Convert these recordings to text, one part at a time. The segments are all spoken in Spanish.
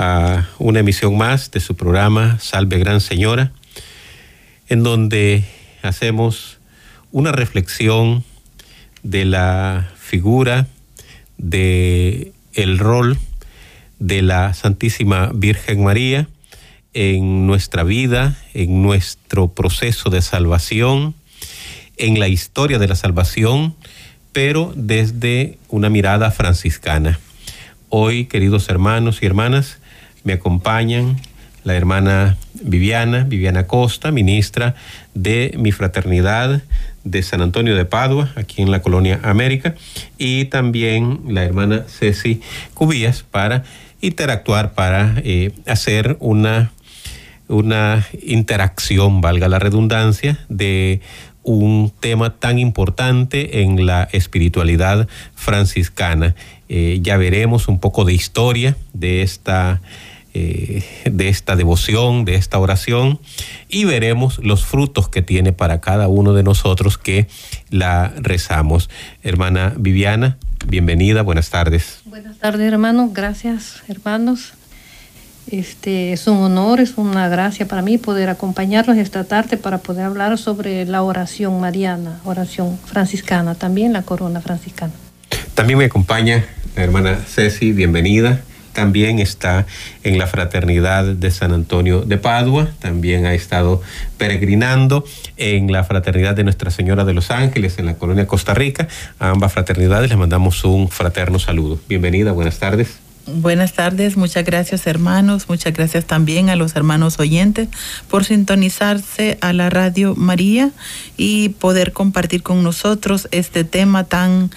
a una emisión más de su programa Salve Gran Señora, en donde hacemos una reflexión de la figura, de el rol de la Santísima Virgen María en nuestra vida, en nuestro proceso de salvación, en la historia de la salvación, pero desde una mirada franciscana. Hoy, queridos hermanos y hermanas, me acompañan la hermana Viviana, Viviana Costa, ministra de mi fraternidad de San Antonio de Padua, aquí en la colonia América, y también la hermana Ceci Cubías para interactuar, para eh, hacer una, una interacción, valga la redundancia, de un tema tan importante en la espiritualidad franciscana. Eh, ya veremos un poco de historia de esta eh, de esta devoción, de esta oración, y veremos los frutos que tiene para cada uno de nosotros que la rezamos. Hermana Viviana, bienvenida, buenas tardes. Buenas tardes, hermanos, gracias, hermanos. Este es un honor, es una gracia para mí poder acompañarlos esta tarde para poder hablar sobre la oración mariana, oración franciscana, también la corona franciscana. También me acompaña la hermana Ceci, bienvenida también está en la Fraternidad de San Antonio de Padua, también ha estado peregrinando en la Fraternidad de Nuestra Señora de los Ángeles en la colonia Costa Rica. A ambas fraternidades les mandamos un fraterno saludo. Bienvenida, buenas tardes. Buenas tardes, muchas gracias hermanos, muchas gracias también a los hermanos oyentes por sintonizarse a la Radio María y poder compartir con nosotros este tema tan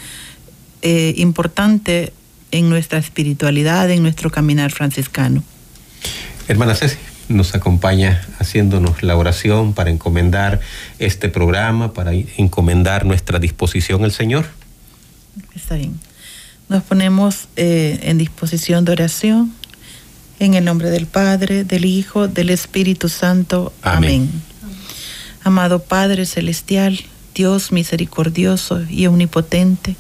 eh, importante en nuestra espiritualidad, en nuestro caminar franciscano. Hermana Ceci, nos acompaña haciéndonos la oración para encomendar este programa, para encomendar nuestra disposición al Señor. Está bien. Nos ponemos eh, en disposición de oración en el nombre del Padre, del Hijo, del Espíritu Santo. Amén. Amado Padre Celestial, Dios misericordioso y omnipotente,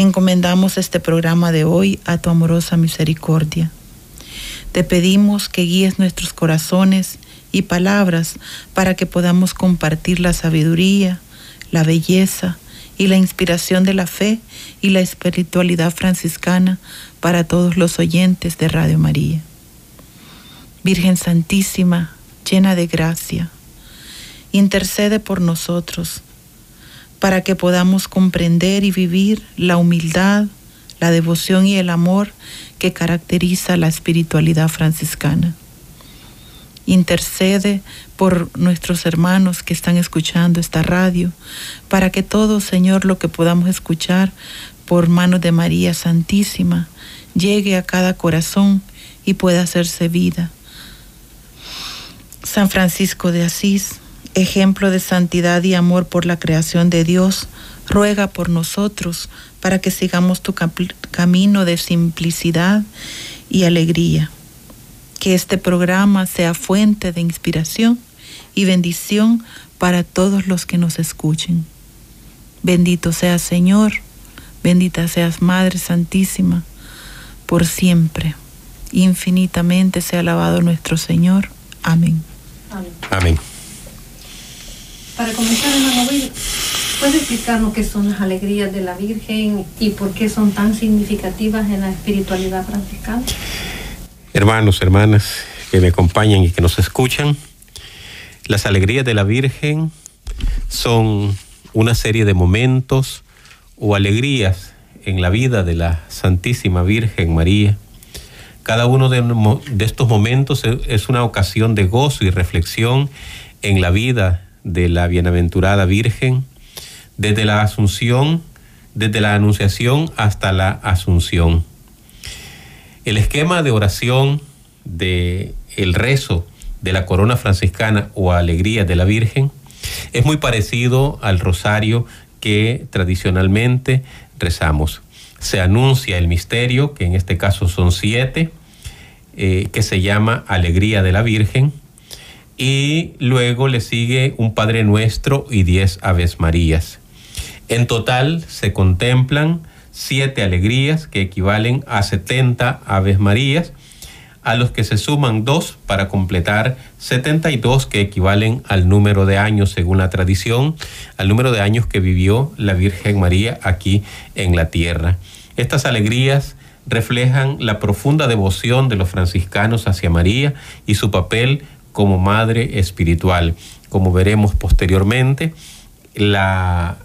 Encomendamos este programa de hoy a tu amorosa misericordia. Te pedimos que guíes nuestros corazones y palabras para que podamos compartir la sabiduría, la belleza y la inspiración de la fe y la espiritualidad franciscana para todos los oyentes de Radio María. Virgen Santísima, llena de gracia, intercede por nosotros para que podamos comprender y vivir la humildad, la devoción y el amor que caracteriza la espiritualidad franciscana. Intercede por nuestros hermanos que están escuchando esta radio, para que todo, Señor, lo que podamos escuchar por manos de María Santísima, llegue a cada corazón y pueda hacerse vida. San Francisco de Asís, ejemplo de santidad y amor por la creación de Dios, ruega por nosotros para que sigamos tu camino de simplicidad y alegría. Que este programa sea fuente de inspiración y bendición para todos los que nos escuchen. Bendito seas Señor, bendita seas Madre Santísima, por siempre. Infinitamente sea alabado nuestro Señor. Amén. Amén. Amén. Para comenzar, hermano ¿puede explicarnos qué son las alegrías de la Virgen y por qué son tan significativas en la espiritualidad franciscana? Hermanos, hermanas que me acompañan y que nos escuchan, las alegrías de la Virgen son una serie de momentos o alegrías en la vida de la Santísima Virgen María. Cada uno de, de estos momentos es una ocasión de gozo y reflexión en la vida de la bienaventurada Virgen, desde la Asunción, desde la Anunciación hasta la Asunción. El esquema de oración de el rezo de la corona franciscana o alegría de la Virgen es muy parecido al rosario que tradicionalmente rezamos. Se anuncia el misterio, que en este caso son siete, eh, que se llama Alegría de la Virgen, y luego le sigue un Padre Nuestro y diez Aves Marías. En total se contemplan siete alegrías que equivalen a 70 Aves Marías, a los que se suman dos para completar 72 que equivalen al número de años según la tradición, al número de años que vivió la Virgen María aquí en la tierra. Estas alegrías reflejan la profunda devoción de los franciscanos hacia María y su papel como madre espiritual. Como veremos posteriormente, la,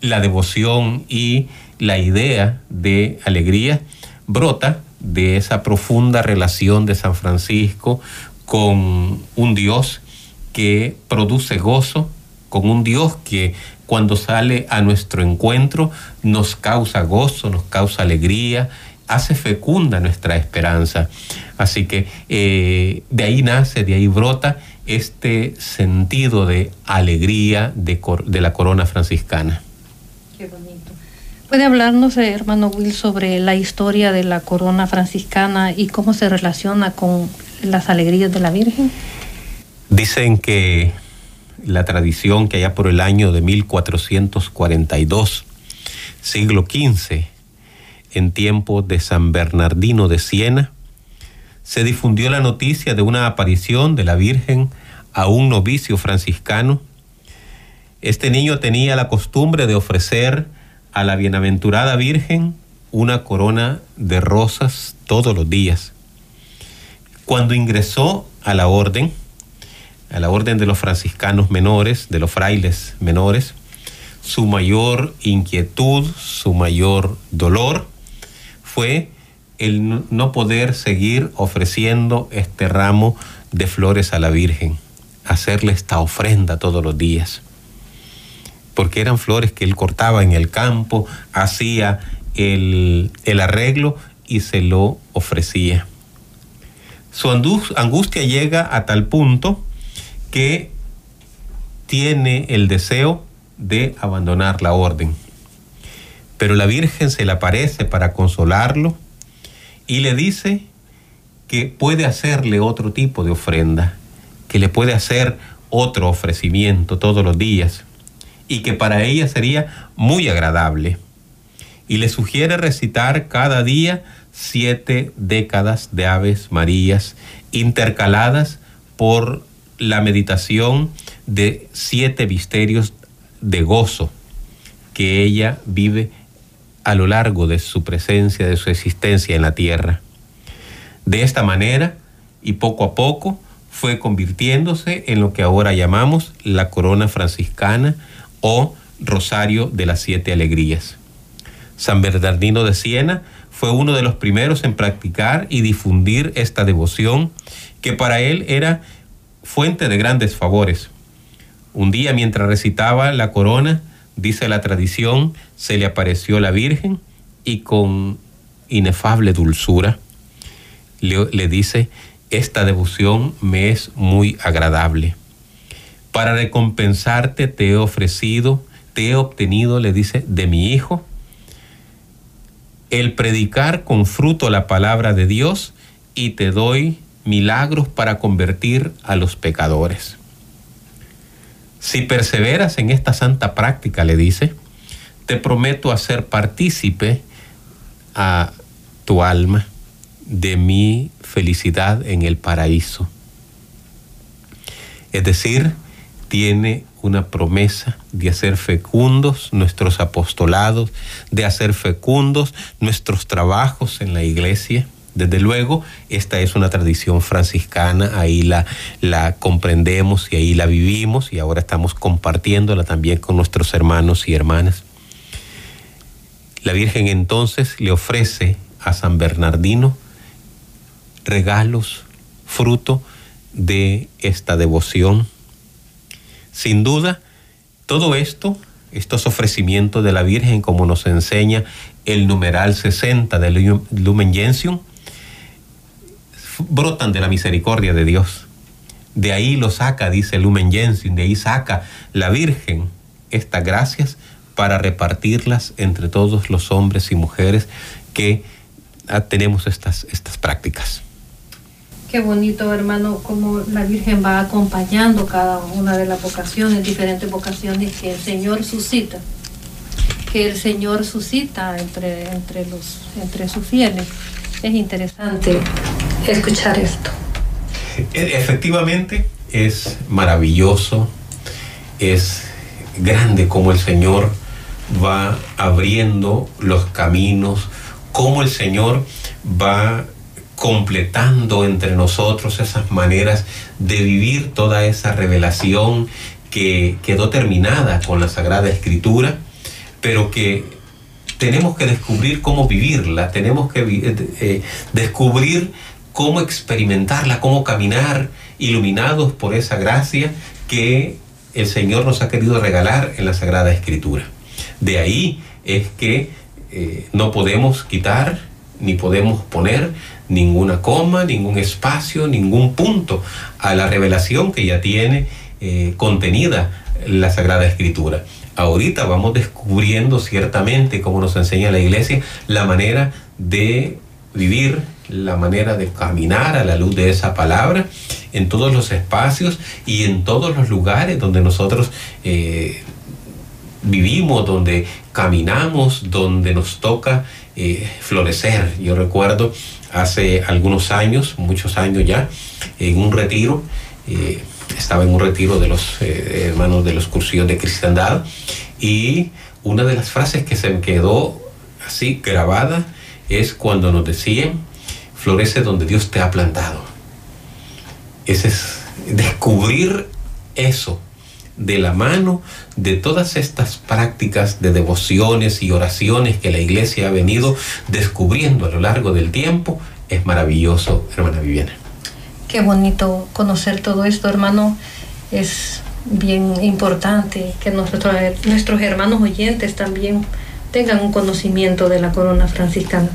la devoción y la idea de alegría brota de esa profunda relación de San Francisco con un Dios que produce gozo, con un Dios que cuando sale a nuestro encuentro nos causa gozo, nos causa alegría, hace fecunda nuestra esperanza. Así que eh, de ahí nace, de ahí brota este sentido de alegría de, de la corona franciscana. Qué bonito. ¿Puede hablarnos, eh, hermano Will, sobre la historia de la corona franciscana y cómo se relaciona con las alegrías de la Virgen? Dicen que la tradición que allá por el año de 1442, siglo XV, en tiempo de San Bernardino de Siena, se difundió la noticia de una aparición de la Virgen a un novicio franciscano. Este niño tenía la costumbre de ofrecer a la bienaventurada Virgen una corona de rosas todos los días. Cuando ingresó a la orden, a la orden de los franciscanos menores, de los frailes menores, su mayor inquietud, su mayor dolor fue el no poder seguir ofreciendo este ramo de flores a la Virgen, hacerle esta ofrenda todos los días porque eran flores que él cortaba en el campo, hacía el, arreglo y se lo ofrecía. Su angustia llega a tal punto que tiene el deseo de abandonar la orden. Pero la Virgen se le aparece para consolarlo y le dice que puede hacerle otro tipo de ofrenda, que le puede hacer otro ofrecimiento todos los días y que para ella sería muy agradable. Y le sugiere recitar cada día siete décadas de Aves Marías intercaladas por la meditación de siete misterios de gozo que ella vive a lo largo de su presencia, de su existencia en la tierra. De esta manera, y poco a poco, fue convirtiéndose en lo que ahora llamamos la corona franciscana, o Rosario de las Siete Alegrías. San Bernardino de Siena fue uno de los primeros en practicar y difundir esta devoción que para él era fuente de grandes favores. Un día mientras recitaba la corona, dice la tradición, se le apareció la Virgen y con inefable dulzura le, dice, esta devoción me es muy agradable. Para recompensarte te he ofrecido, te he obtenido, le dice, de mi Hijo, el predicar con fruto la palabra de Dios y te doy milagros para convertir a los pecadores. Si perseveras en esta santa práctica, le dice, te prometo hacer partícipe a tu alma de mi felicidad en el paraíso. Es decir, tiene una promesa de hacer fecundos nuestros apostolados, de hacer fecundos nuestros trabajos en la iglesia. Desde luego, esta es una tradición franciscana, ahí la, la comprendemos y ahí la vivimos y ahora estamos compartiéndola también con nuestros hermanos y hermanas. La Virgen entonces le ofrece a San Bernardino regalos, fruto de esta devoción sin duda, todo esto, estos ofrecimientos de la Virgen, como nos enseña el numeral 60 del Lumen Gentium, brotan de la misericordia de Dios. De ahí lo saca, dice Lumen Gentium, de ahí saca la Virgen estas gracias para repartirlas entre todos los hombres y mujeres que ah, tenemos estas, estas prácticas. Qué bonito, hermano, como la Virgen va acompañando cada una de las vocaciones, diferentes vocaciones que el Señor suscita, que el Señor suscita entre, entre, los, entre sus fieles. Es interesante escuchar esto. E, efectivamente, es maravilloso, es grande como el Señor va abriendo los caminos, como el Señor va completando entre nosotros esas maneras de vivir toda esa revelación que quedó terminada con la Sagrada Escritura, pero que tenemos que descubrir cómo vivirla, tenemos que eh, eh, descubrir cómo experimentarla, cómo caminar iluminados por esa gracia que el Señor nos ha querido regalar en la Sagrada Escritura. De ahí es que eh, no podemos quitar ni podemos poner ninguna coma, ningún espacio, ningún punto a la revelación que ya tiene eh, contenida la Sagrada Escritura. Ahorita vamos descubriendo ciertamente, como nos enseña la Iglesia, la manera de vivir, la manera de caminar a la luz de esa palabra en todos los espacios y en todos los lugares donde nosotros eh, vivimos, donde caminamos, donde nos toca eh, florecer. Yo recuerdo hace algunos años, muchos años ya, en un retiro, eh, estaba en un retiro de los hermanos de los cursillos de cristiandad y una de las frases que se me quedó así grabada es cuando nos decían, florece donde Dios te ha plantado. Ese es descubrir eso de la mano de todas estas prácticas de devociones y oraciones que la iglesia ha venido descubriendo a lo largo del tiempo, es maravilloso, hermana Viviana. Qué bonito conocer todo esto, hermano. Es bien importante que nosotros, nuestros hermanos oyentes también tengan un conocimiento de la corona franciscana.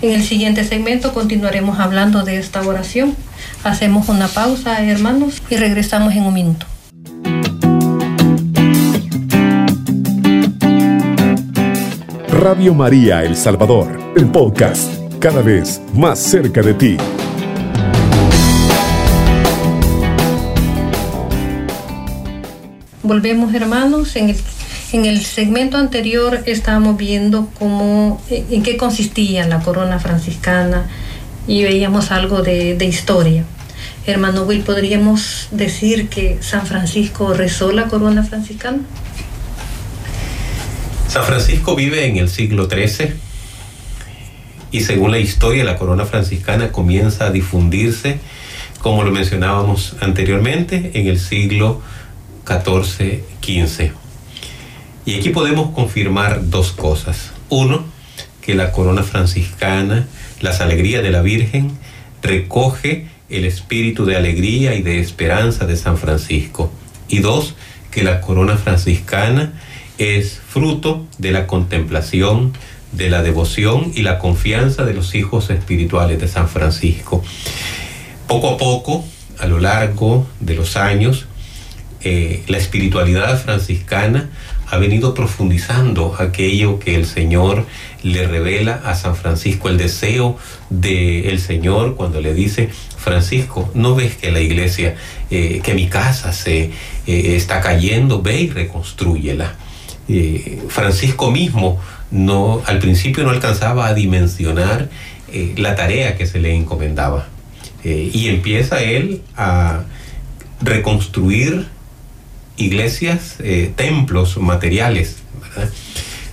En el siguiente segmento continuaremos hablando de esta oración. Hacemos una pausa, hermanos, y regresamos en un minuto. Radio María El Salvador, el podcast, cada vez más cerca de ti. Volvemos hermanos en el en el segmento anterior estábamos viendo cómo, en qué consistía la corona franciscana y veíamos algo de, historia. Hermano Will, ¿podríamos decir que San Francisco rezó la corona franciscana? San Francisco vive en el siglo XIII y según la historia la corona franciscana comienza a difundirse, como lo mencionábamos anteriormente, en el siglo XIV-XV. Y aquí podemos confirmar dos cosas. Uno, que la corona franciscana, las alegrías de la Virgen, recoge el espíritu de alegría y de esperanza de San Francisco. Y dos, que la corona franciscana es fruto de la contemplación, de la devoción y la confianza de los hijos espirituales de San Francisco. Poco a poco, a lo largo de los años, eh, la espiritualidad franciscana ha venido profundizando aquello que el Señor le revela a San Francisco, el deseo del Señor cuando le dice, Francisco, ¿no ves que la iglesia, eh, que mi casa se eh, está cayendo? Ve y reconstrúyela. Eh, Francisco mismo no, al principio no alcanzaba a dimensionar la tarea que se le encomendaba. y empieza él a reconstruir iglesias, eh, templos materiales,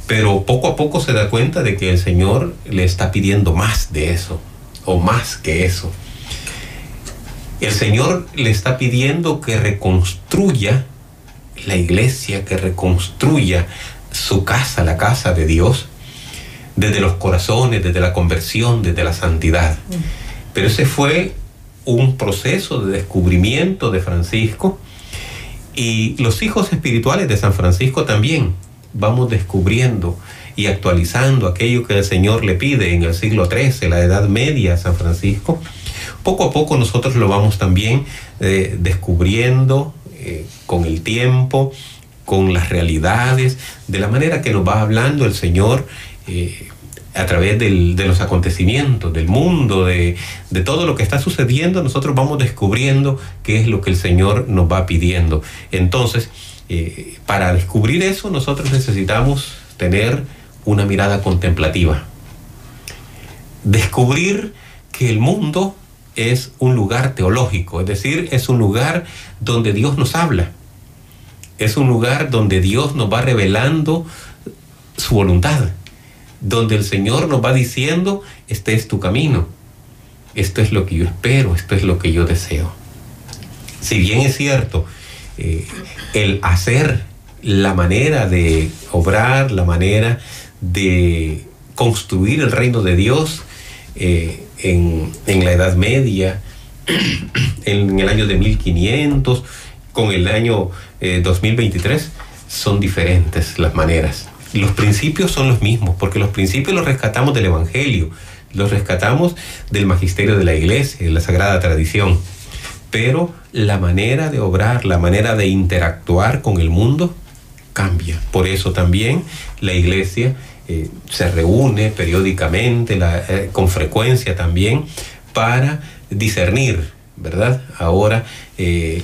Pero poco a poco se da cuenta de que el Señor le está pidiendo más de eso, o más que eso. El Señor le está pidiendo que reconstruya la iglesia, que reconstruya su casa, la casa de Dios, desde los corazones, desde la conversión, desde la santidad. Mm. Pero ese fue un proceso de descubrimiento de Francisco y los hijos espirituales de San Francisco también vamos descubriendo y actualizando aquello que el Señor le pide en el siglo XIII, la Edad Media, San Francisco, poco a poco nosotros lo vamos también eh, descubriendo eh, con el tiempo, con las realidades, de la manera que nos va hablando el Señor eh, a través del, de los acontecimientos, del mundo, de, de, todo lo que está sucediendo, nosotros vamos descubriendo qué es lo que el Señor nos va pidiendo. Entonces, eh, para descubrir eso, nosotros necesitamos tener una mirada contemplativa. Descubrir que el mundo es un lugar teológico, es decir, es un lugar donde Dios nos habla. Es un lugar donde Dios nos va revelando su voluntad, donde el Señor nos va diciendo, este es tu camino, esto es lo que yo espero, esto es lo que yo deseo. Si bien es cierto, eh, el hacer la manera de obrar, la manera de construir el reino de Dios eh, en, en, la Edad Media, en el año de 1500, con el año eh, 2023, son diferentes las maneras. Los principios son los mismos, porque los principios los rescatamos del Evangelio, los rescatamos del magisterio de la iglesia, de la sagrada tradición. Pero la manera de obrar, la manera de interactuar con el mundo cambia. Por eso también la iglesia eh, se reúne periódicamente, la, eh, con frecuencia también, para discernir, ¿verdad? Ahora, eh,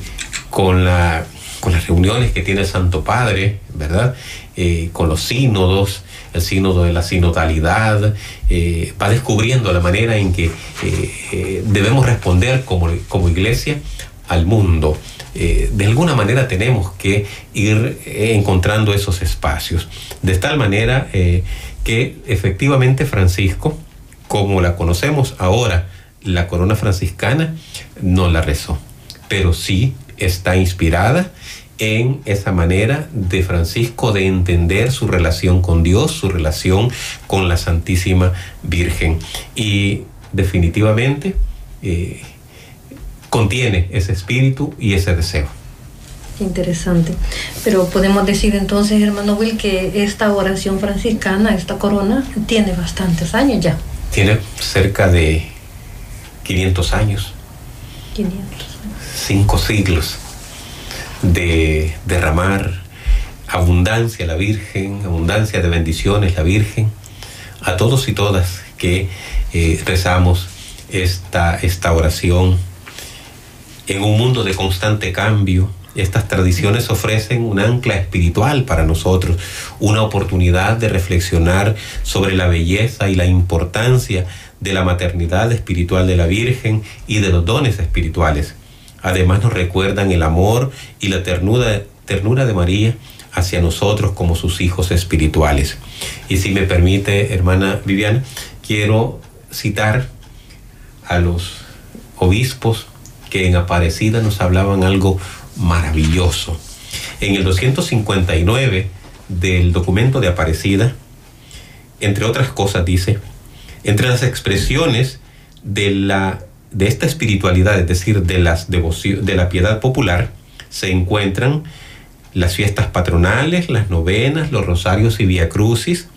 con, la, con las reuniones que tiene el Santo Padre, ¿verdad? Eh, con los sínodos, el sínodo de la sinodalidad, eh, va descubriendo la manera en que eh, debemos responder como, como iglesia al mundo. de alguna manera tenemos que ir encontrando esos espacios, de tal manera que efectivamente Francisco, como la conocemos ahora, la corona franciscana, no la rezó, pero sí está inspirada en esa manera de Francisco de entender su relación con Dios, su relación con la Santísima Virgen. Y definitivamente eh, contiene ese espíritu y ese deseo. Interesante. Pero podemos decir entonces, hermano Will, que esta oración franciscana, esta corona, tiene bastantes años ya. Tiene cerca de 500 años. 500. Cinco siglos de derramar abundancia a la Virgen, abundancia de bendiciones la Virgen, a todos y todas que eh, rezamos esta, esta oración. En un mundo de constante cambio, estas tradiciones ofrecen un ancla espiritual para nosotros, una oportunidad de reflexionar sobre la belleza y la importancia de la maternidad espiritual de la Virgen y de los dones espirituales. Además nos recuerdan el amor y la ternura, de María hacia nosotros como sus hijos espirituales. Y si me permite, hermana Viviana, quiero citar a los obispos que en Aparecida nos hablaban algo maravilloso. En el 259 del documento de Aparecida, entre otras cosas, dice, entre las expresiones de la de esta espiritualidad, es decir, de, las de la piedad popular, se encuentran las fiestas patronales, las novenas, los rosarios y via crucis,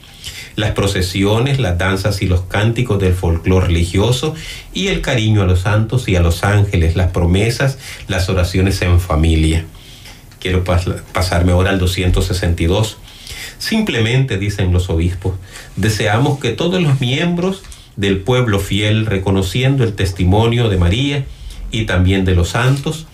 las procesiones, las danzas y los cánticos del folclore religioso y el cariño a los santos y a los ángeles, las promesas, las oraciones en familia. Quiero pasarme ahora al 262. Simplemente, dicen los obispos, deseamos que todos los miembros del pueblo fiel, reconociendo el testimonio de María y también de los santos,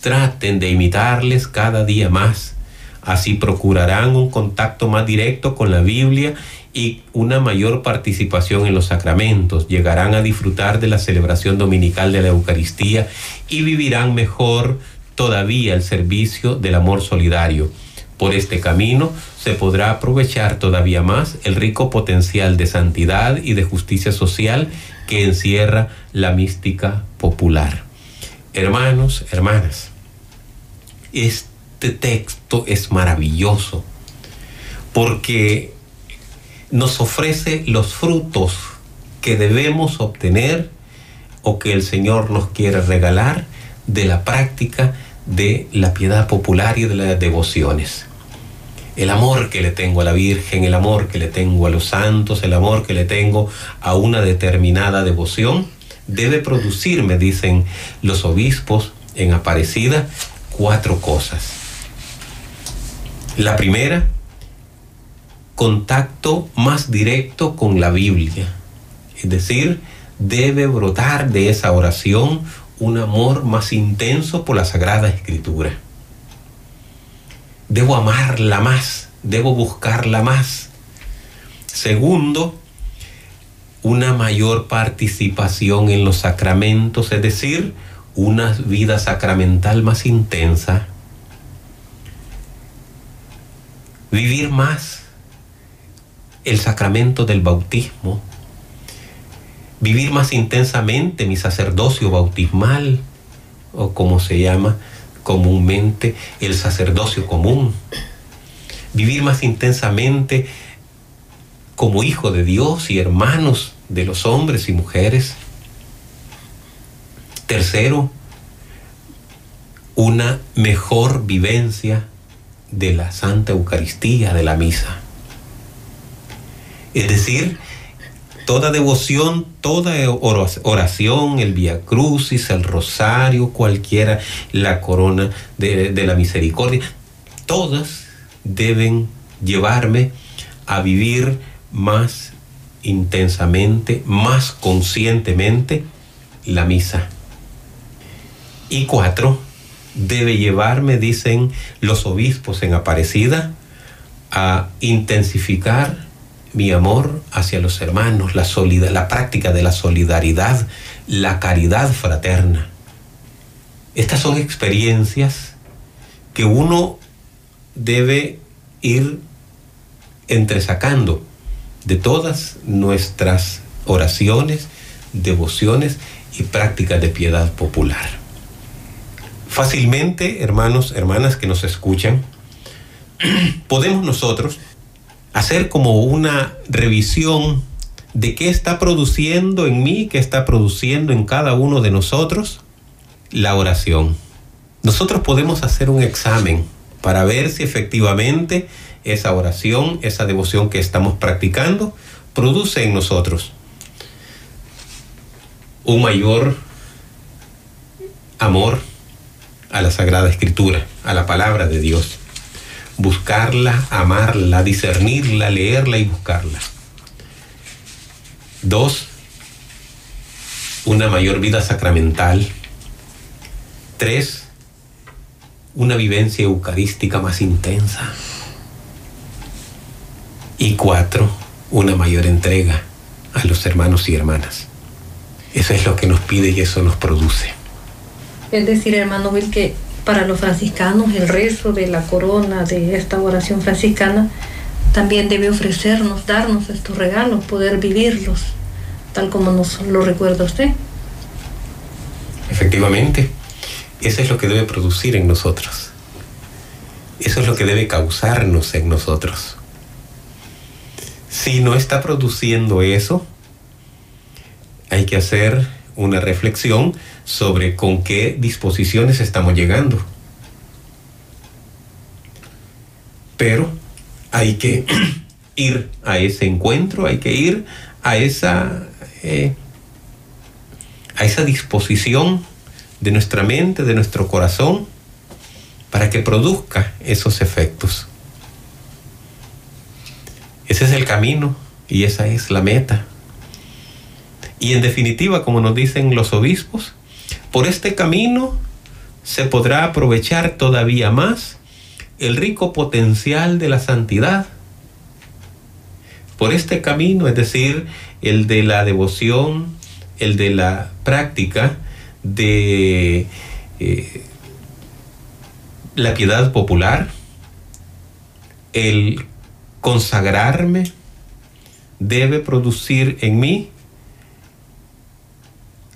traten de imitarles cada día más. Así procurarán un contacto más directo con la Biblia y una mayor participación en los sacramentos. Llegarán a disfrutar de la celebración dominical de la Eucaristía y vivirán mejor todavía el servicio del amor solidario. Por este camino se podrá aprovechar todavía más el rico potencial de santidad y de justicia social que encierra la mística popular. Hermanos, hermanas, este texto es maravilloso porque nos ofrece los frutos que debemos obtener o que el Señor nos quiere regalar de la práctica de la piedad popular y de las devociones. El amor que le tengo a la Virgen, el amor que le tengo a los santos, el amor que le tengo a una determinada devoción, debe producir, me dicen los obispos en Aparecida, cuatro cosas. La primera, contacto más directo con la Biblia. Es decir, debe brotar de esa oración un amor más intenso por la Sagrada Escritura. Debo amarla más, debo buscarla más. Segundo, una mayor participación en los sacramentos, es decir, una vida sacramental más intensa. Vivir más el sacramento del bautismo, vivir más intensamente mi sacerdocio bautismal, o como se llama comúnmente el sacerdocio común, vivir más intensamente como hijo de Dios y hermanos de los hombres y mujeres. Tercero, una mejor vivencia de la Santa Eucaristía, de la misa. Es decir, toda devoción, toda oración, el Via Crucis, el Rosario, cualquiera, la corona de, de la misericordia, todas deben llevarme a vivir más intensamente, más conscientemente la misa. Y cuatro, debe llevarme, dicen los obispos en Aparecida, a intensificar mi amor hacia los hermanos, la, práctica de la solidaridad, la caridad fraterna. Estas son experiencias que uno debe ir entresacando de todas nuestras oraciones, devociones y prácticas de piedad popular. Fácilmente, hermanos, hermanas que nos escuchan, podemos nosotros hacer como una revisión de qué está produciendo en mí, qué está produciendo en cada uno de nosotros la oración. Nosotros podemos hacer un examen para ver si efectivamente esa oración, esa devoción que estamos practicando, produce en nosotros un mayor amor a la Sagrada Escritura, a la palabra de Dios buscarla, amarla, discernirla, leerla y buscarla. Dos, una mayor vida sacramental. Tres, una vivencia eucarística más intensa. Y cuatro, una mayor entrega a los hermanos y hermanas. Eso es lo que nos pide y eso nos produce. Es decir, hermano Will, que para los franciscanos el rezo de la corona, de esta oración franciscana, también debe ofrecernos, darnos estos regalos, poder vivirlos, tal como nos lo recuerda usted. Efectivamente, eso es lo que debe producir en nosotros. Eso es lo que debe causarnos en nosotros. Si no está produciendo eso, hay que hacer una reflexión sobre con qué disposiciones estamos llegando. Pero hay que ir a ese encuentro, hay que ir a esa, eh, a esa disposición de nuestra mente, de nuestro corazón, para que produzca esos efectos. Ese es el camino y esa es la meta. Y en definitiva, como nos dicen los obispos, por este camino se podrá aprovechar todavía más el rico potencial de la santidad. Por este camino, es decir, el de la devoción, el de la práctica de eh, la piedad popular, el consagrarme debe producir en mí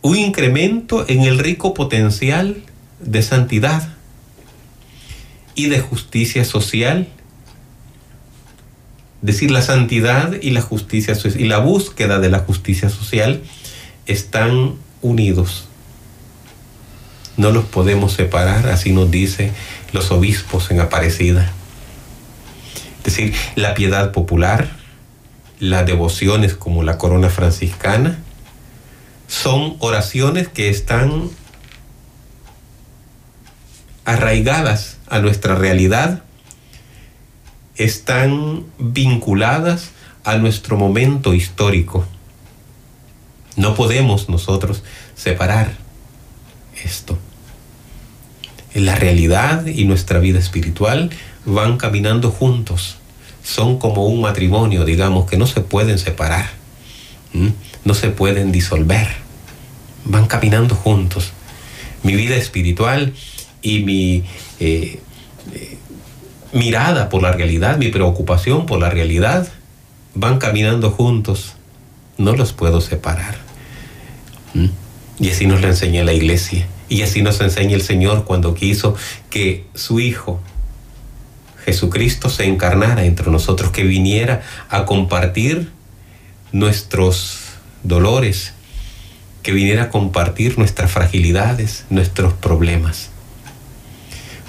un incremento en el rico potencial de santidad y de justicia social. Es decir, la santidad y la justicia y la búsqueda de la justicia social están unidos. No los podemos separar, así nos dicen los obispos en Aparecida. Es decir, la piedad popular, las devociones como la corona franciscana, son oraciones que están arraigadas a nuestra realidad, están vinculadas a nuestro momento histórico. No podemos nosotros separar esto. La realidad y nuestra vida espiritual van caminando juntos. Son como un matrimonio, digamos, que no se pueden separar, no se pueden disolver. Van caminando juntos. Mi vida espiritual y mi eh, eh, mirada por la realidad, mi preocupación por la realidad, van caminando juntos. No los puedo separar. ¿Mm? Y así nos lo enseña la iglesia. Y así nos enseña el Señor cuando quiso que su Hijo, Jesucristo, se encarnara entre nosotros, que viniera a compartir nuestros dolores, que viniera a compartir nuestras fragilidades, nuestros problemas.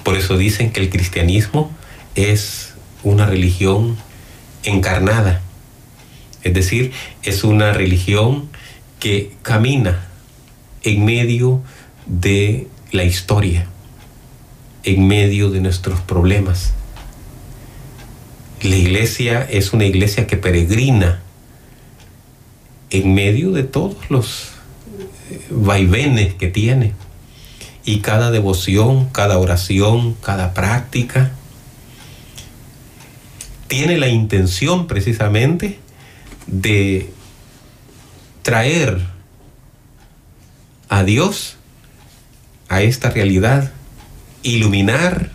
Por eso dicen que el cristianismo es una religión encarnada, es decir, es una religión que camina en medio de la historia, en medio de nuestros problemas. La iglesia es una iglesia que peregrina en medio de todos los vaivenes que tiene. Y cada devoción, cada oración, cada práctica tiene la intención precisamente de traer a Dios a esta realidad, iluminar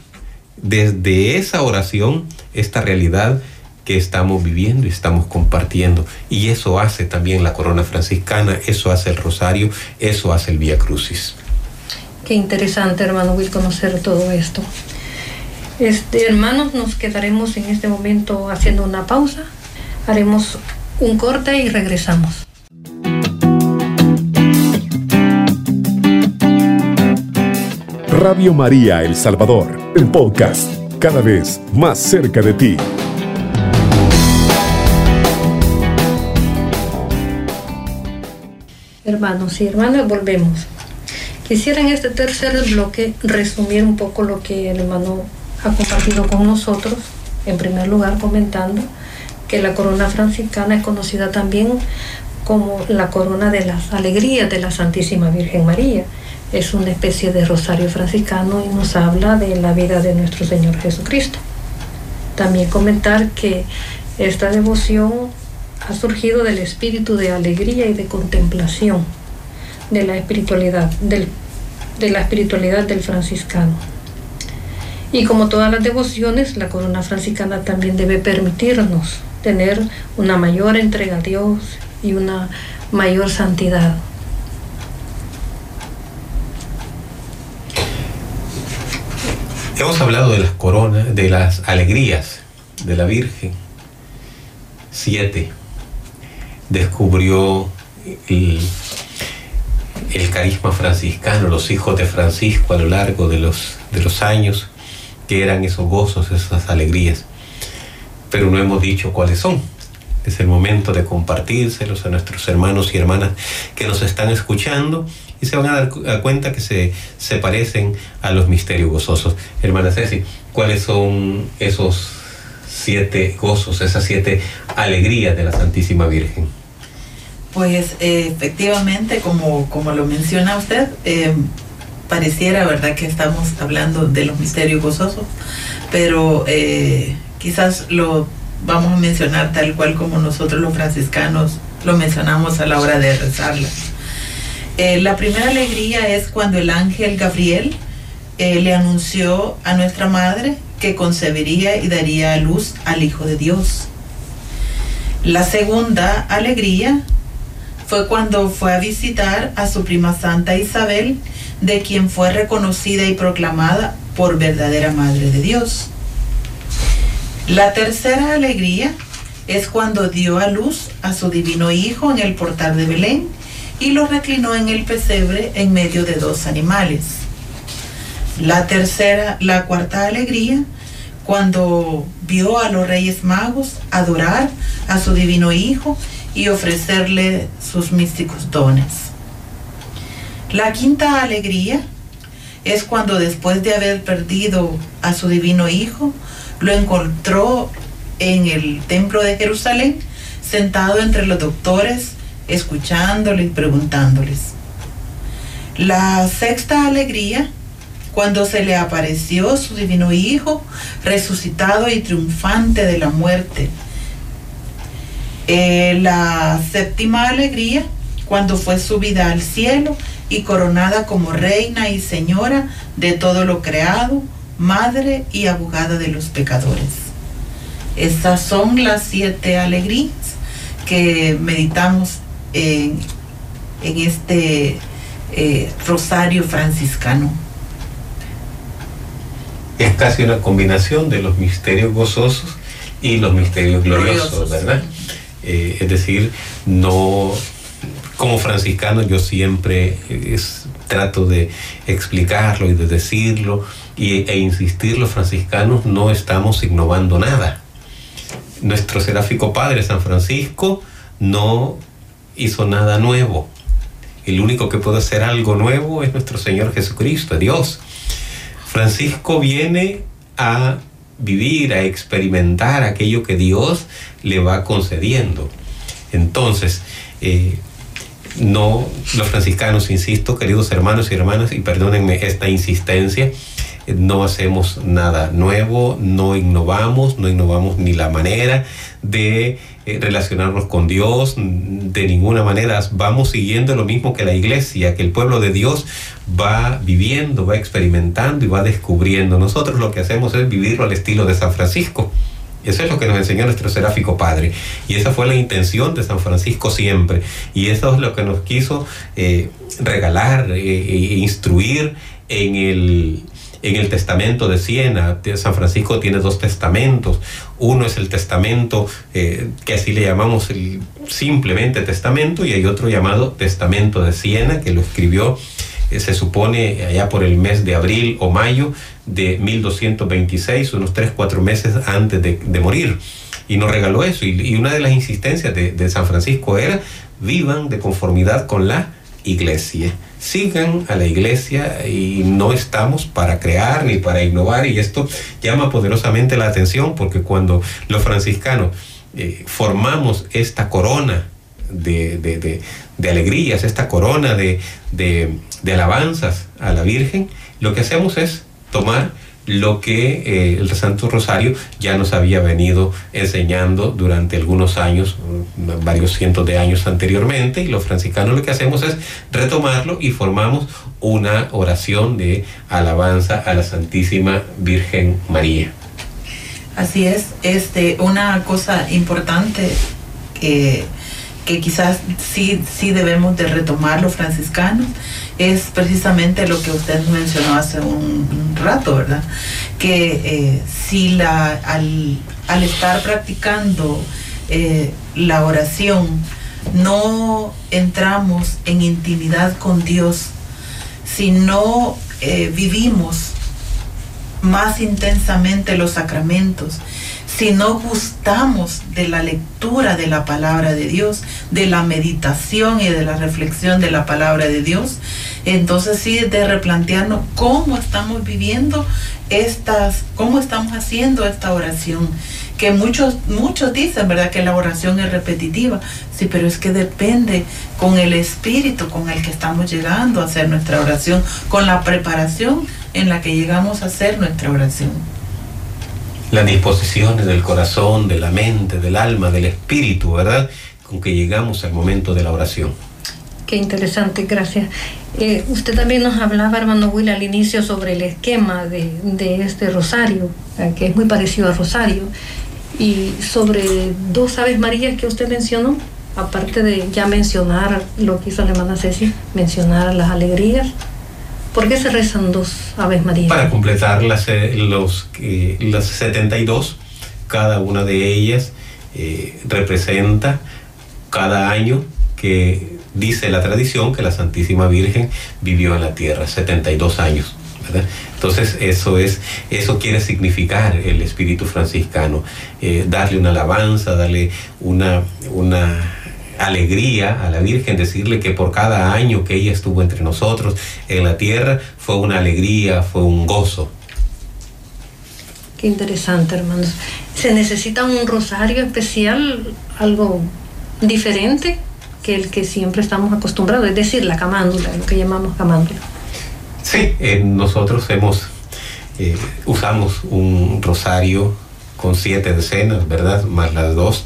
desde esa oración esta realidad que estamos viviendo y estamos compartiendo. Y eso hace también la corona franciscana, eso hace el rosario, eso hace el Vía Crucis. Qué interesante, hermano Will, conocer todo esto. Este, hermanos, nos quedaremos en este momento haciendo una pausa. Haremos un corte y regresamos. Radio María El Salvador, el podcast, cada vez más cerca de ti. Hermanos y hermanas, volvemos. Quisiera en este tercer bloque resumir un poco lo que el hermano ha compartido con nosotros, en primer lugar comentando que la corona franciscana es conocida también como la corona de las alegrías de la Santísima Virgen María. Es una especie de rosario franciscano y nos habla de la vida de nuestro Señor Jesucristo. También comentar que esta devoción ha surgido del espíritu de alegría y de contemplación de la espiritualidad del, de la espiritualidad del franciscano. Y como todas las devociones, la corona franciscana también debe permitirnos tener una mayor entrega a Dios y una mayor santidad. Hemos hablado de las coronas, de las alegrías de la Virgen. Siete. Descubrió el, carisma franciscano, los hijos de Francisco a lo largo de los, de los años que eran esos gozos, esas alegrías. Pero no hemos dicho cuáles son. Es el momento de compartírselos a nuestros hermanos y hermanas que nos están escuchando y se van a dar cuenta que se, se parecen a los misterios gozosos. Hermana Ceci, ¿cuáles son esos siete gozos, esas siete alegrías de la Santísima Virgen? Pues eh, efectivamente, como, como lo menciona usted, eh, pareciera, ¿verdad?, que estamos hablando de los misterios gozosos, pero eh, quizás lo vamos a mencionar tal cual como nosotros los franciscanos lo mencionamos a la hora de rezarla. La primera alegría es cuando el ángel Gabriel le anunció a nuestra madre que concebiría y daría a luz al Hijo de Dios. La segunda alegría fue cuando fue a visitar a su prima Santa Isabel de quien fue reconocida y proclamada por verdadera Madre de Dios. La tercera alegría es cuando dio a luz a su divino Hijo en el portal de Belén y lo reclinó en el pesebre en medio de dos animales. La tercera, la cuarta alegría, cuando vio a los reyes magos adorar a su divino Hijo y ofrecerle sus místicos dones. La quinta alegría es cuando después de haber perdido a su divino Hijo, lo encontró en el templo de Jerusalén, sentado entre los doctores, escuchándoles y preguntándoles. La sexta alegría, cuando se le apareció su divino Hijo, resucitado y triunfante de la muerte. Eh, la séptima alegría, cuando fue subida al cielo y coronada como reina y señora de todo lo creado, madre y abogada de los pecadores. Estas son las siete alegrías que meditamos en, este eh, rosario franciscano. Es casi una combinación de los misterios gozosos y los misterios gloriosos, ¿verdad? Eh, es decir, no como franciscano yo siempre trato de explicarlo y de decirlo y, e insistir, los franciscanos no estamos innovando nada. Nuestro seráfico padre San Francisco no hizo nada nuevo. El único que puede hacer algo nuevo es nuestro Señor Jesucristo, Dios. Francisco viene a vivir, a experimentar aquello que Dios le va concediendo. Entonces, eh, no, los franciscanos, insisto, queridos hermanos y hermanas, y perdónenme esta insistencia, no hacemos nada nuevo, no innovamos, no innovamos ni la manera de eh, relacionarnos con Dios, de ninguna manera vamos siguiendo lo mismo que la iglesia, que el pueblo de Dios va viviendo, va experimentando y va descubriendo. Nosotros lo que hacemos es vivirlo al estilo de San Francisco. Eso es lo que nos enseñó nuestro seráfico padre. Y esa fue la intención de San Francisco siempre. Y eso es lo que nos quiso eh, regalar e instruir en el, en el testamento de Siena. San Francisco tiene dos testamentos. Uno es el testamento eh, que así le llamamos el simplemente testamento y hay otro llamado testamento de Siena que lo escribió eh, se supone allá por el mes de abril o mayo de 1226, unos 3, 4 meses antes de, morir. Y nos regaló eso. Y, una de las insistencias de, de San Francisco era, vivan de conformidad con la iglesia. Sigan a la iglesia y no estamos para crear ni para innovar y esto llama poderosamente la atención porque cuando los franciscanos eh, formamos esta corona de, de, alegrías, esta corona de, de alabanzas a la Virgen, lo que hacemos es tomar lo que eh, el Santo Rosario ya nos había venido enseñando durante algunos años, mm, varios cientos de años anteriormente, y los franciscanos lo que hacemos es retomarlo y formamos una oración de alabanza a la Santísima Virgen María. Así es, este, una cosa importante que, que quizás sí, sí debemos de retomar los franciscanos es precisamente lo que usted mencionó hace un, rato, ¿verdad? Que eh, si la, al, estar practicando eh, la oración no entramos en intimidad con Dios, si no eh, vivimos más intensamente los sacramentos, si no gustamos de la lectura de la palabra de Dios, de la meditación y de la reflexión de la palabra de Dios, entonces sí de replantearnos cómo estamos viviendo estas, cómo estamos haciendo esta oración. Que muchos, muchos dicen, ¿verdad?, que la oración es repetitiva. Sí, pero es que depende con el espíritu con el que estamos llegando a hacer nuestra oración, con la preparación en la que llegamos a hacer nuestra oración las disposiciones del corazón, de la mente, del alma, del espíritu, ¿verdad? Con que llegamos al momento de la oración. Qué interesante, gracias. Eh, usted también nos hablaba, hermano Will, al inicio sobre el esquema de, este rosario, eh, que es muy parecido al rosario, y sobre dos Aves Marías que usted mencionó, aparte de ya mencionar lo que hizo la hermana Ceci, mencionar las alegrías ¿Por qué se rezan dos Aves María? Para completar las, eh, los, las 72, cada una de ellas eh, representa cada año que dice la tradición que la Santísima Virgen vivió en la tierra, 72 años. Entonces eso es, eso quiere significar el espíritu franciscano, eh, darle una alabanza, darle una, una alegría a la Virgen, decirle que por cada año que ella estuvo entre nosotros en la tierra fue una alegría, fue un gozo. Qué interesante, hermanos. ¿Se necesita un rosario especial, algo diferente que el que siempre estamos acostumbrados? Es decir, la camándula, lo que llamamos camándula. Sí, eh, nosotros hemos, eh, usamos un rosario con siete decenas, ¿verdad? Más las dos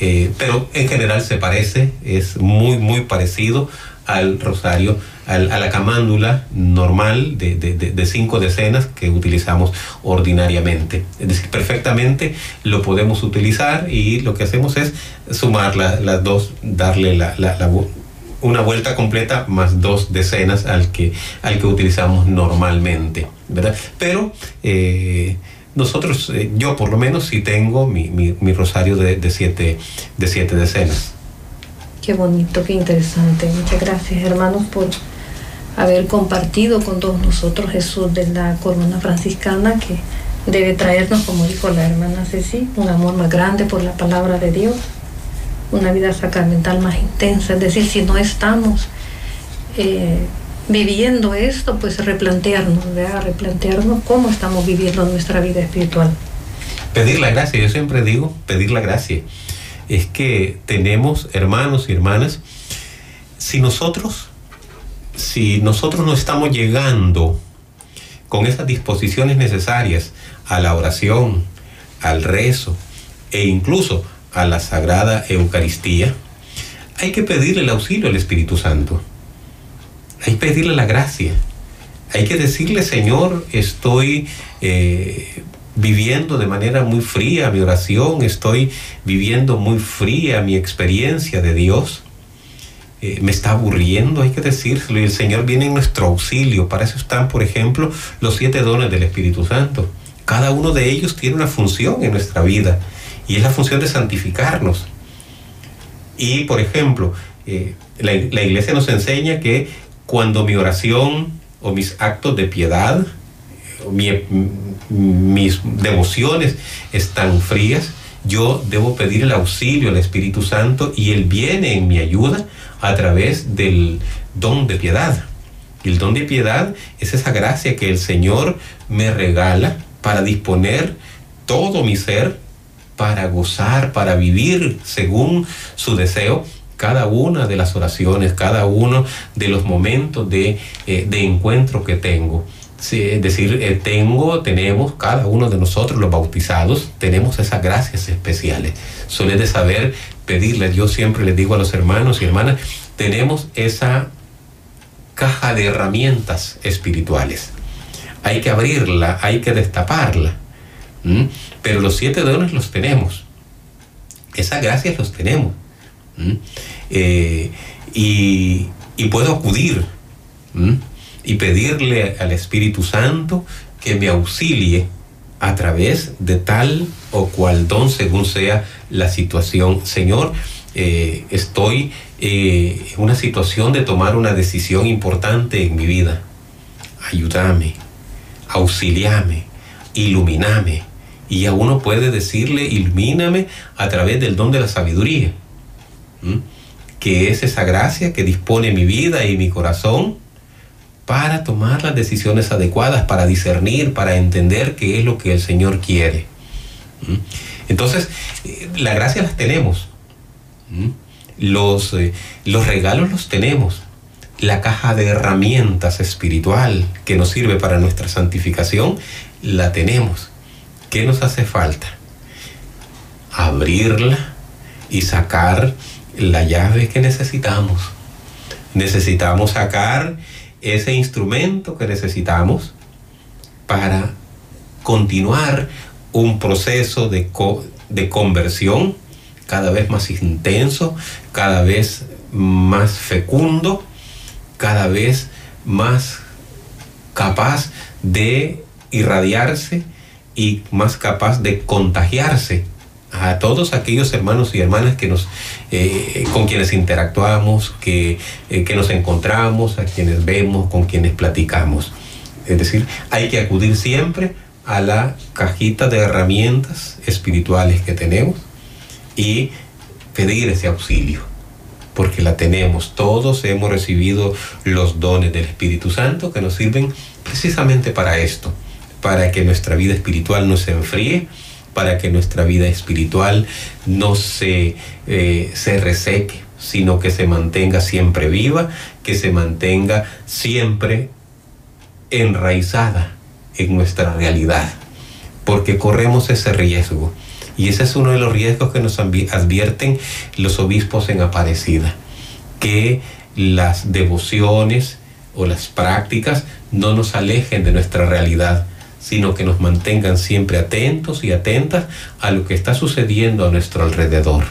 eh, pero en general se parece, es muy, muy parecido al rosario, a la camándula normal de, cinco decenas que utilizamos ordinariamente. Es decir, perfectamente lo podemos utilizar y lo que hacemos es sumar las dos, darle una vuelta completa más dos decenas al que, al que utilizamos normalmente, ¿verdad? Pero eh, nosotros, eh, yo por lo menos sí tengo mi, mi, rosario de, de, siete, de siete decenas. Qué bonito, qué interesante. Muchas gracias hermanos por haber compartido con todos nosotros Jesús de la corona franciscana que debe traernos, como dijo la hermana Ceci, un amor más grande por la palabra de Dios, una vida sacramental más intensa. Es decir, si no estamos eh, viviendo esto, pues replantearnos, ¿verdad? replantearnos cómo estamos viviendo nuestra vida espiritual. Pedir la gracia, yo siempre digo, pedir la gracia. Es que tenemos hermanos y hermanas, si nosotros, si nosotros no estamos llegando con esas disposiciones necesarias a la oración, al rezo e incluso a la Sagrada Eucaristía, hay que pedirle el auxilio al Espíritu Santo hay que pedirle la gracia. Hay que decirle, Señor, estoy eh, viviendo de manera muy fría mi oración, estoy viviendo muy fría mi experiencia de Dios. Eh, me está aburriendo, hay que decírselo, y el Señor viene en nuestro auxilio. Para eso están, por ejemplo, los siete dones del Espíritu Santo. Cada uno de ellos tiene una función en nuestra vida, y es la función de santificarnos. Y, por ejemplo, eh, la iglesia nos enseña que cuando mi oración o mis actos de piedad, o mis devociones están frías, yo debo pedir el auxilio al Espíritu Santo y Él viene en mi ayuda a través del don de piedad. el don de piedad es esa gracia que el Señor me regala para disponer todo mi ser para gozar, para vivir según su deseo cada una de las oraciones, cada uno de los momentos de, eh, encuentro que tengo. es decir, eh, tengo, tenemos, cada uno de nosotros, los bautizados, tenemos esas gracias especiales. Suele de saber pedirles, yo siempre les digo a los hermanos y hermanas, tenemos esa caja de herramientas espirituales. Hay que abrirla, hay que destaparla. Pero los siete dones los tenemos. Esas gracias los tenemos. Eh, y, puedo acudir y pedirle al Espíritu Santo que me auxilie a través de tal o cual don según sea la situación. Señor, eh, estoy eh, en una situación de tomar una decisión importante en mi vida. Ayúdame, auxiliame, iluminame. Y a uno puede decirle, ilumíname a través del don de la sabiduría que es esa gracia que dispone mi vida y mi corazón para tomar las decisiones adecuadas, para discernir, para entender qué es lo que el Señor quiere. Entonces, eh, la gracia las tenemos. Los, eh, los regalos los tenemos. La caja de herramientas espiritual que nos sirve para nuestra santificación, la tenemos. ¿Qué nos hace falta? Abrirla y sacar la llave que necesitamos. Necesitamos sacar ese instrumento que necesitamos para continuar un proceso de, de conversión cada vez más intenso, cada vez más fecundo, cada vez más capaz de irradiarse y más capaz de contagiarse a todos aquellos hermanos y hermanas que nos, eh, con quienes interactuamos, que, eh, que nos encontramos, a quienes vemos, con quienes platicamos. Es decir, hay que acudir siempre a la cajita de herramientas espirituales que tenemos y pedir ese auxilio, porque la tenemos. Todos hemos recibido los dones del Espíritu Santo que nos sirven precisamente para esto, para que nuestra vida espiritual no se enfríe, para que nuestra vida espiritual no se, eh, se reseque, sino que se mantenga siempre viva, que se mantenga siempre enraizada en nuestra realidad, porque corremos ese riesgo. Y ese es uno de los riesgos que nos advierten los obispos en Aparecida, que las devociones o las prácticas no nos alejen de nuestra realidad, sino que nos mantengan siempre atentos y atentas a lo que está sucediendo a nuestro alrededor.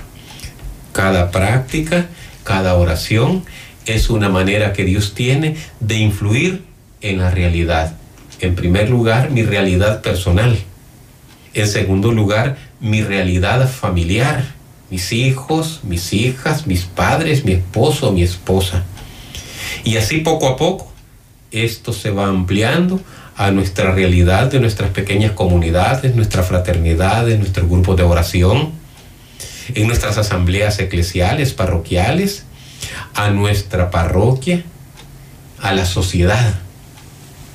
Cada práctica, cada oración es una manera que Dios tiene de influir en la realidad. En primer lugar, mi realidad personal. En segundo lugar, mi realidad familiar. Mis hijos, mis hijas, mis padres, mi esposo, mi esposa. Y así poco a poco, esto se va ampliando a nuestra realidad de nuestras pequeñas comunidades, nuestras fraternidades, nuestros grupos de oración, en nuestras asambleas eclesiales, parroquiales, a nuestra parroquia, a la sociedad.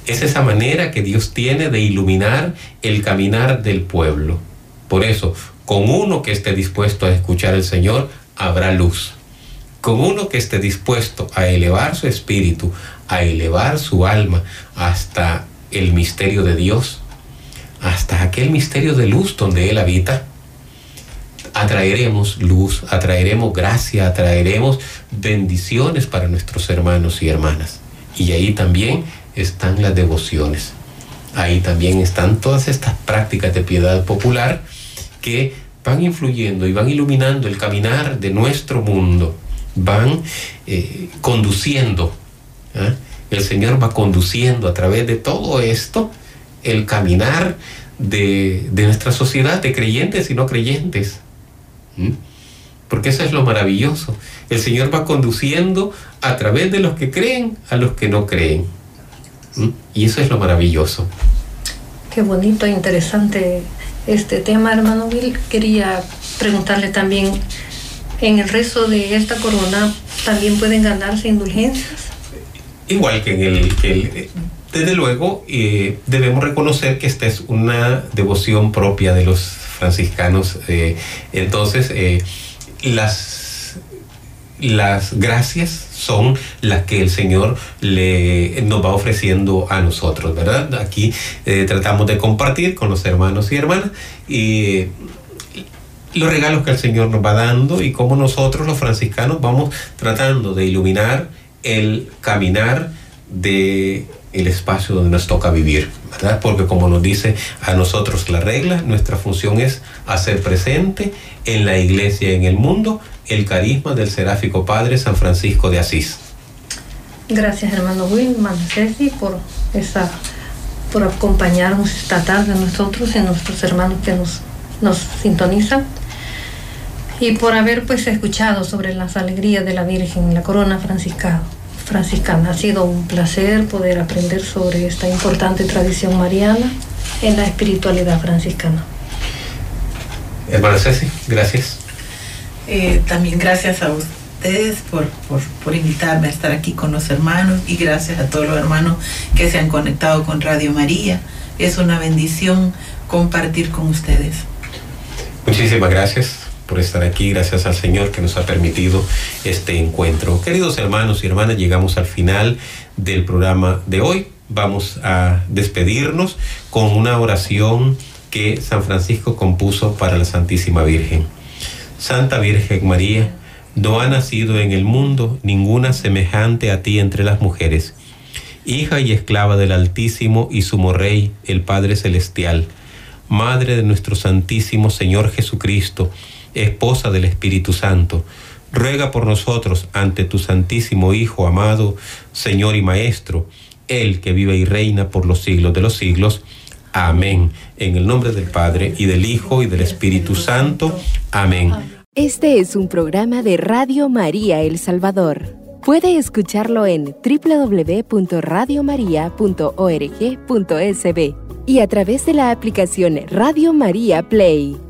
Es esa manera que Dios tiene de iluminar el caminar del pueblo. Por eso, con uno que esté dispuesto a escuchar al Señor, habrá luz. Con uno que esté dispuesto a elevar su espíritu, a elevar su alma hasta el misterio de Dios, hasta aquel misterio de luz donde Él habita, atraeremos luz, atraeremos gracia, atraeremos bendiciones para nuestros hermanos y hermanas. Y ahí también están las devociones. Ahí también están todas estas prácticas de piedad popular que van influyendo y van iluminando el caminar de nuestro mundo, van eh, conduciendo. ¿ah? El Señor va conduciendo a través de todo esto el caminar de, de nuestra sociedad, de creyentes y no creyentes. Porque eso es lo maravilloso. El Señor va conduciendo a través de los que creen a los que no creen. Y eso es lo maravilloso. Qué bonito e interesante este tema, hermano Bill. Quería preguntarle también, ¿en el rezo de esta corona también pueden ganarse indulgencias? Igual que en el... Que desde luego, eh, debemos reconocer que esta es una devoción propia de los franciscanos. Eh, entonces, eh, las, las gracias son las que el Señor le, nos va ofreciendo a nosotros, ¿verdad? Aquí eh, tratamos de compartir con los hermanos y hermanas y los regalos que el Señor nos va dando y cómo nosotros los franciscanos vamos tratando de iluminar el caminar de el espacio donde nos toca vivir, ¿verdad? Porque como nos dice a nosotros la regla, nuestra función es hacer presente en la iglesia y en el mundo el carisma del seráfico Padre San Francisco de Asís. Gracias hermano Will, hermano Ceci, por esa por acompañarnos esta tarde nosotros y nuestros hermanos que nos, nos sintonizan y por haber pues escuchado sobre las alegrías de la Virgen, la corona franciscana franciscana. Ha sido un placer poder aprender sobre esta importante tradición mariana en la espiritualidad franciscana. Hermana Ceci, gracias. Eh, también gracias a ustedes por, por, por, invitarme a estar aquí con los hermanos y gracias a todos los hermanos que se han conectado con Radio María. Es una bendición compartir con ustedes. Muchísimas gracias por estar aquí, gracias al Señor que nos ha permitido este encuentro. Queridos hermanos y hermanas, llegamos al final del programa de hoy. Vamos a despedirnos con una oración que San Francisco compuso para la Santísima Virgen. Santa Virgen María, no ha nacido en el mundo ninguna semejante a ti entre las mujeres, hija y esclava del Altísimo y Sumo Rey, el Padre Celestial, Madre de nuestro Santísimo Señor Jesucristo, esposa del Espíritu Santo, ruega por nosotros ante tu Santísimo Hijo amado, Señor y Maestro, Él que vive y reina por los siglos de los siglos. Amén. En el nombre del Padre y del Hijo y del Espíritu Santo. Amén. Este es un programa de Radio María El Salvador. Puede escucharlo en www.radiomaria.org.sb y a través de la aplicación Radio María Play.